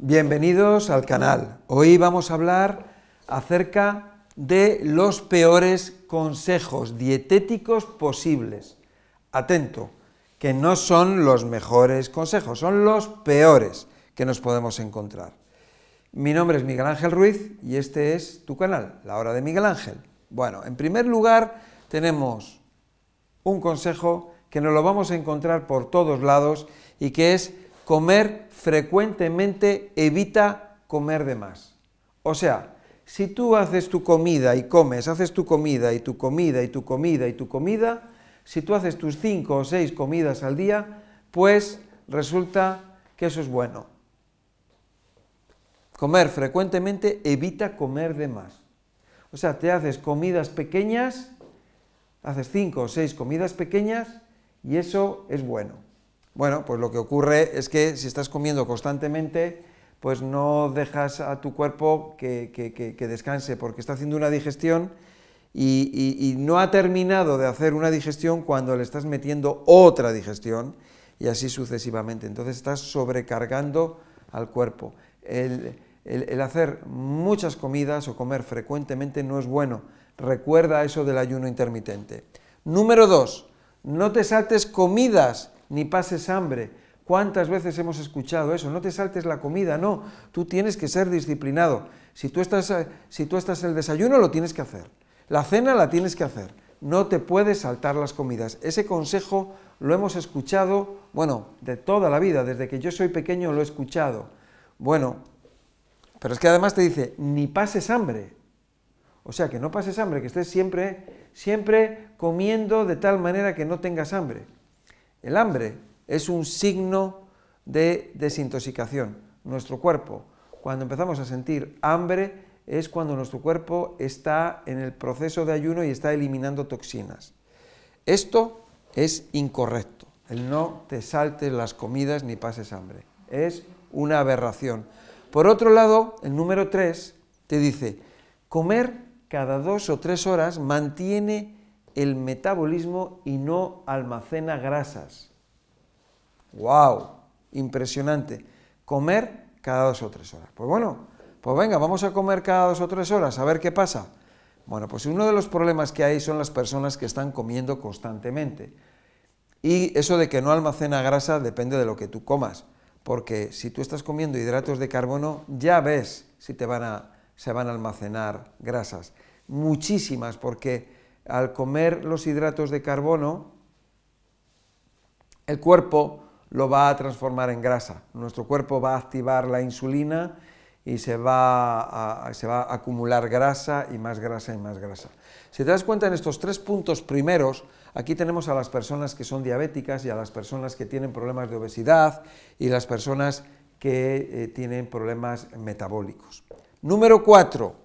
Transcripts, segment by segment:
Bienvenidos al canal. Hoy vamos a hablar acerca de los peores consejos dietéticos posibles. Atento, que no son los mejores consejos, son los peores que nos podemos encontrar. Mi nombre es Miguel Ángel Ruiz y este es tu canal, La Hora de Miguel Ángel. Bueno, en primer lugar tenemos un consejo que nos lo vamos a encontrar por todos lados y que es comer frecuentemente evita comer de más. O sea, si tú haces tu comida y comes, haces tu comida y tu comida y tu comida y tu comida, si tú haces tus cinco o seis comidas al día, pues resulta que eso es bueno. Comer frecuentemente evita comer de más. O sea, te haces comidas pequeñas, haces cinco o seis comidas pequeñas y eso es bueno. Bueno, pues lo que ocurre es que si estás comiendo constantemente, pues no dejas a tu cuerpo que, descanse, porque está haciendo una digestión y, no ha terminado de hacer una digestión cuando le estás metiendo otra digestión y así sucesivamente. Entonces estás sobrecargando al cuerpo. El, el hacer muchas comidas o comer frecuentemente no es bueno. Recuerda eso del ayuno intermitente. Número dos, no te saltes comidas ni pases hambre. ¿Cuántas veces hemos escuchado eso? No te saltes la comida, no, tú tienes que ser disciplinado. Si tú estás, eh, si tú estás en el desayuno, lo tienes que hacer. La cena la tienes que hacer. No te puedes saltar las comidas. Ese consejo lo hemos escuchado, bueno, de toda la vida, desde que yo soy pequeño lo he escuchado. Bueno, pero es que además te dice, ni pases hambre. O sea, que no pases hambre, que estés siempre, siempre comiendo de tal manera que no tengas hambre. El hambre es un signo de desintoxicación. Nuestro cuerpo, cuando empezamos a sentir hambre, es cuando nuestro cuerpo está en el proceso de ayuno y está eliminando toxinas. Esto es incorrecto. El no te saltes las comidas ni pases hambre. Es una aberración. Por otro lado, el número 3 te dice, comer cada dos o tres horas mantiene el metabolismo y no almacena grasas. ¡Wow! Impresionante. Comer cada dos o tres horas. Pues bueno, pues venga, vamos a comer cada dos o tres horas, a ver qué pasa. Bueno, pues uno de los problemas que hay son las personas que están comiendo constantemente. Y eso de que no almacena grasa depende de lo que tú comas, porque si tú estás comiendo hidratos de carbono, ya ves si te van a, se van a almacenar grasas. Muchísimas, porque al comer los hidratos de carbono, el cuerpo lo va a transformar en grasa. Nuestro cuerpo va a activar la insulina y se va, a, se va a acumular grasa y más grasa y más grasa. Si te das cuenta en estos tres puntos primeros, aquí tenemos a las personas que son diabéticas y a las personas que tienen problemas de obesidad y las personas que eh, tienen problemas metabólicos. Número cuatro,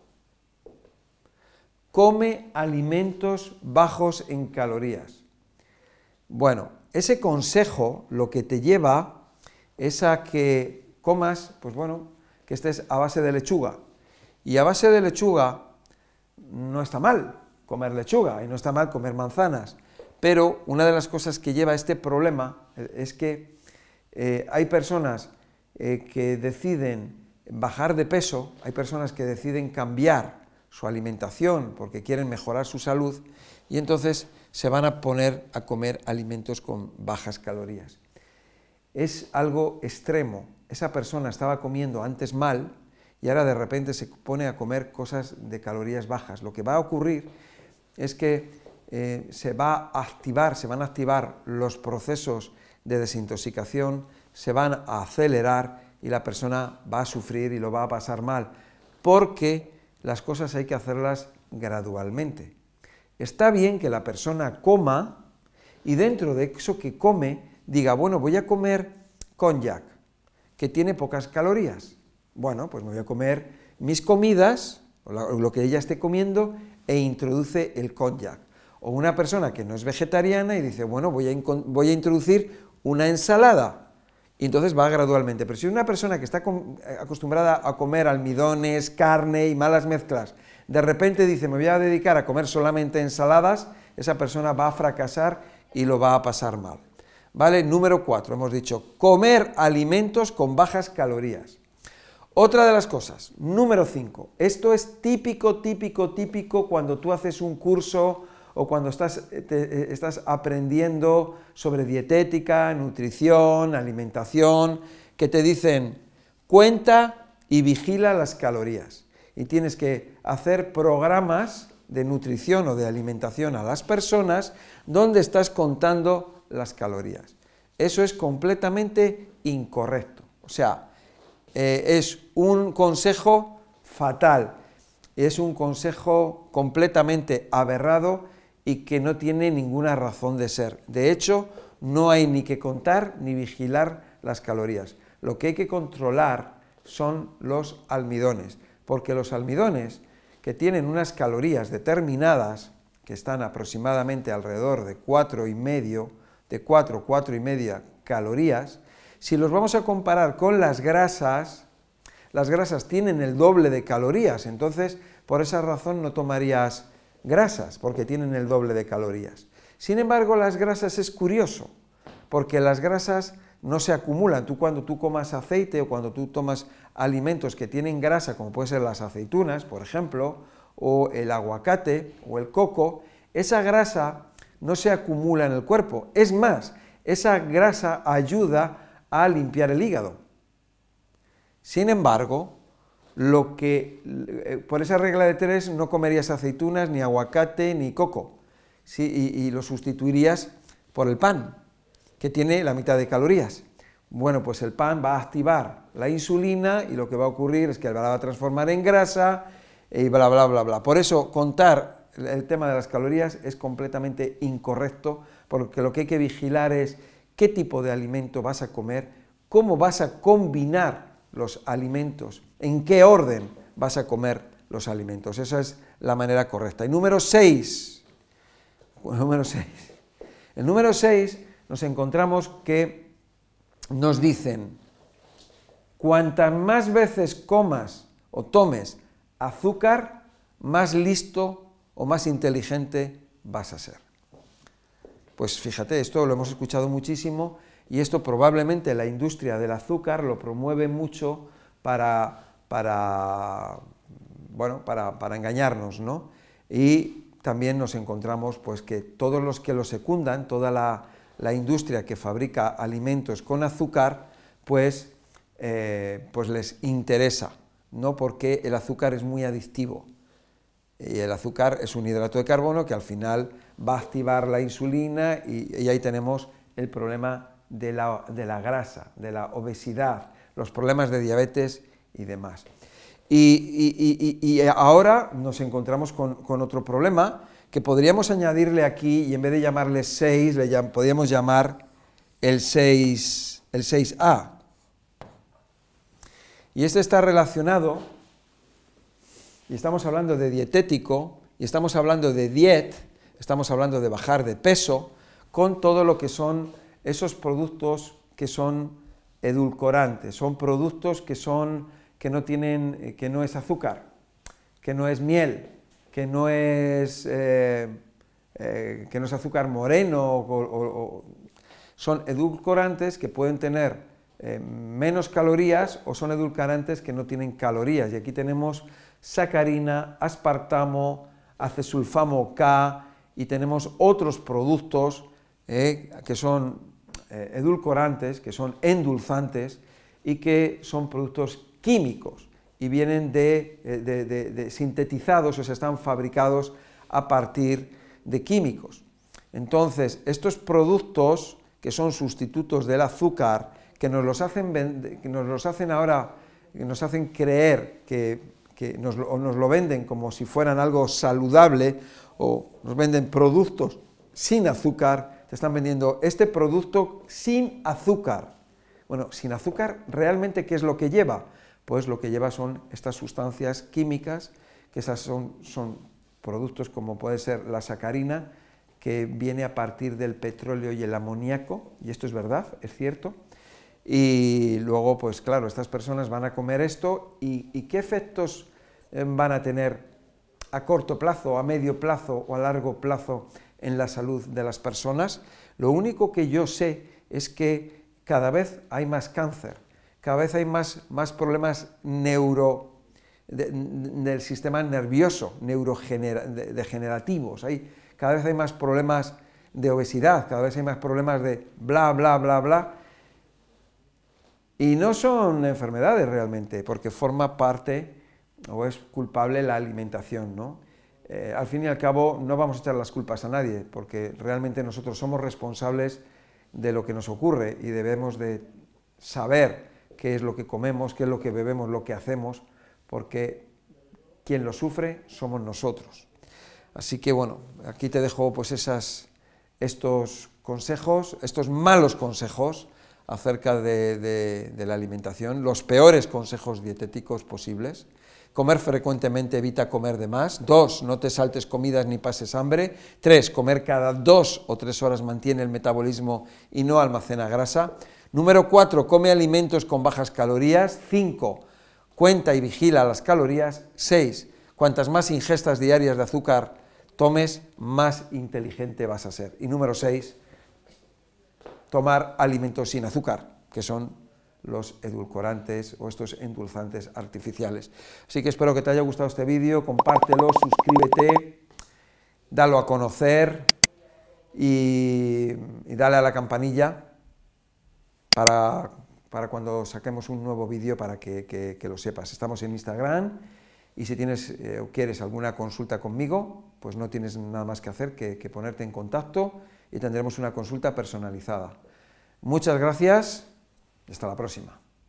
come alimentos bajos en calorías. Bueno, ese consejo lo que te lleva es a que comas, pues bueno, que estés a base de lechuga. Y a base de lechuga no está mal comer lechuga y no está mal comer manzanas, pero una de las cosas que lleva a este problema eh, es que eh, hay personas eh, que deciden bajar de peso, hay personas que deciden cambiar su alimentación porque quieren mejorar su salud y entonces se van a poner a comer alimentos con bajas calorías. Es algo extremo. Esa persona estaba comiendo antes mal y ahora de repente se pone a comer cosas de calorías bajas. Lo que va a ocurrir es que eh, se va a activar, se van a activar los procesos de desintoxicación, se van a acelerar y la persona va a sufrir y lo va a pasar mal, porque las cosas hay que hacerlas gradualmente. Está bien que la persona coma y dentro de eso que come diga, bueno, voy a comer cognac, que tiene pocas calorías. Bueno, pues me voy a comer mis comidas, lo que ella esté comiendo, e introduce el cognac. O una persona que no es vegetariana y dice, bueno, voy a, voy a introducir una ensalada, y entonces va gradualmente. Pero si una persona que está eh, acostumbrada a comer almidones, carne y malas mezclas, de repente dice, me voy a dedicar a comer solamente ensaladas, esa persona va a fracasar y lo va a pasar mal. ¿Vale? Número cuatro, hemos dicho, comer alimentos con bajas calorías. Otra de las cosas, número 5. Esto es típico, típico, típico cuando tú haces un curso o cuando estás, eh, estás aprendiendo sobre dietética, nutrición, alimentación, que te dicen cuenta y vigila las calorías. Y tienes que hacer programas de nutrición o de alimentación a las personas donde estás contando las calorías. Eso es completamente incorrecto. O sea, eh, es un consejo fatal, es un consejo completamente aberrado y que no tiene ninguna razón de ser. De hecho, no hay ni que contar ni vigilar las calorías. Lo que hay que controlar son los almidones, porque los almidones que tienen unas calorías determinadas, que están aproximadamente alrededor de cuatro y medio, de 4, cuatro y media calorías, si los vamos a comparar con las grasas, las grasas tienen el doble de calorías, entonces por esa razón no tomarías grasas, porque tienen el doble de calorías. Sin embargo, las grasas es curioso, porque las grasas no se acumulan. Tú cuando tú comas aceite o cuando tú tomas alimentos que tienen grasa, como pueden ser las aceitunas, por ejemplo, o el aguacate o el coco, esa grasa no se acumula en el cuerpo. Es más, esa grasa ayuda a limpiar el hígado. Sin embargo, lo que eh, por esa regla de tres no comerías aceitunas, ni aguacate, ni coco, y, y lo sustituirías por el pan, que tiene la mitad de calorías. Bueno, pues el pan va a activar la insulina y lo que va a ocurrir es que la va a transformar en grasa y bla, bla, bla, bla. Por eso contar el tema de las calorías es completamente incorrecto, porque lo que hay que vigilar es qué tipo de alimento vas a comer, cómo vas a combinar los alimentos, en qué orden vas a comer los alimentos. Esa es la manera correcta. Y número 6, número 6. El número 6 nos encontramos que nos dicen, cuantas más veces comas o tomes azúcar, más listo o más inteligente vas a ser. Pues fíjate, esto lo hemos escuchado muchísimo y esto probablemente la industria del azúcar lo promueve mucho para, para bueno, para, para, engañarnos, ¿no? Y también nos encontramos pues que todos los que lo secundan, toda la, la industria que fabrica alimentos con azúcar, pues, eh, pues les interesa, ¿no? porque el azúcar es muy adictivo. Y el azúcar es un hidrato de carbono que al final va a activar la insulina y, ahí tenemos el problema de la, grasa, de la obesidad, los problemas de diabetes y demás. Y, ahora nos encontramos con, con otro problema, que podríamos añadirle aquí, y en vez de llamarle 6, le podríamos llamar el 6, el 6A. Y este está relacionado, y estamos hablando de dietético, y estamos hablando de diet, estamos hablando de bajar de peso, con todo lo que son esos productos que son edulcorantes, son productos que son que no tienen, eh, que no es azúcar, que no es miel, que no es, eh, eh, que no es azúcar moreno, son edulcorantes que pueden tener menos calorías o son edulcorantes que no tienen calorías. Y aquí tenemos sacarina, aspartamo, acesulfamo K y tenemos otros productos que son edulcorantes, que son endulzantes y que son productos químicos y vienen eh, de, sintetizados o se están fabricados a partir de químicos. Entonces, estos productos que son sustitutos del azúcar, que nos los hacen, que nos los hacen ahora, que nos hacen creer que, nos, nos lo venden como si fueran algo saludable o nos venden productos sin azúcar, te están vendiendo este producto sin azúcar. Bueno, sin azúcar, ¿realmente qué es lo que lleva? Pues lo que lleva son estas sustancias químicas, que esas son, son productos como puede ser la sacarina, que viene a partir del petróleo y el amoníaco, y esto es verdad, es cierto. Y luego, pues claro, estas personas van a comer esto y, qué efectos eh, van a tener a corto plazo, a medio plazo o a largo plazo en la salud de las personas. Lo único que yo sé es que cada vez hay más cáncer cada vez hay más, problemas neuro, del sistema nervioso, neurodegenerativos. Hay, cada vez hay más problemas de obesidad, cada vez hay más problemas de bla, bla, bla, bla. Y no son enfermedades realmente, porque forma parte o es culpable la alimentación, ¿no? Eh, al fin y al cabo no vamos a echar las culpas a nadie, porque realmente nosotros somos responsables de lo que nos ocurre y debemos de saber qué es lo que comemos, qué es lo que bebemos, lo que hacemos, porque quien lo sufre somos nosotros. Así que bueno, aquí te dejo pues estos consejos, estos malos consejos acerca de, de la alimentación, los peores consejos dietéticos posibles. Comer frecuentemente evita comer de más. Dos, no te saltes comidas ni pases hambre. Tres, comer cada dos o tres horas mantiene el metabolismo y no almacena grasa. Número cuatro, come alimentos con bajas calorías. Cinco, cuenta y vigila las calorías. Seis, cuantas más ingestas diarias de azúcar tomes, más inteligente vas a ser. Y número seis, tomar alimentos sin azúcar, que son los edulcorantes o estos endulzantes artificiales. Así que espero que te haya gustado este vídeo, compártelo, suscríbete, dalo a conocer y, dale a la campanilla para, cuando saquemos un nuevo vídeo para que, lo sepas. Estamos en Instagram y si tienes eh, o quieres alguna consulta conmigo, pues no tienes nada más que hacer que, que ponerte en contacto y tendremos una consulta personalizada. Muchas gracias hasta la próxima.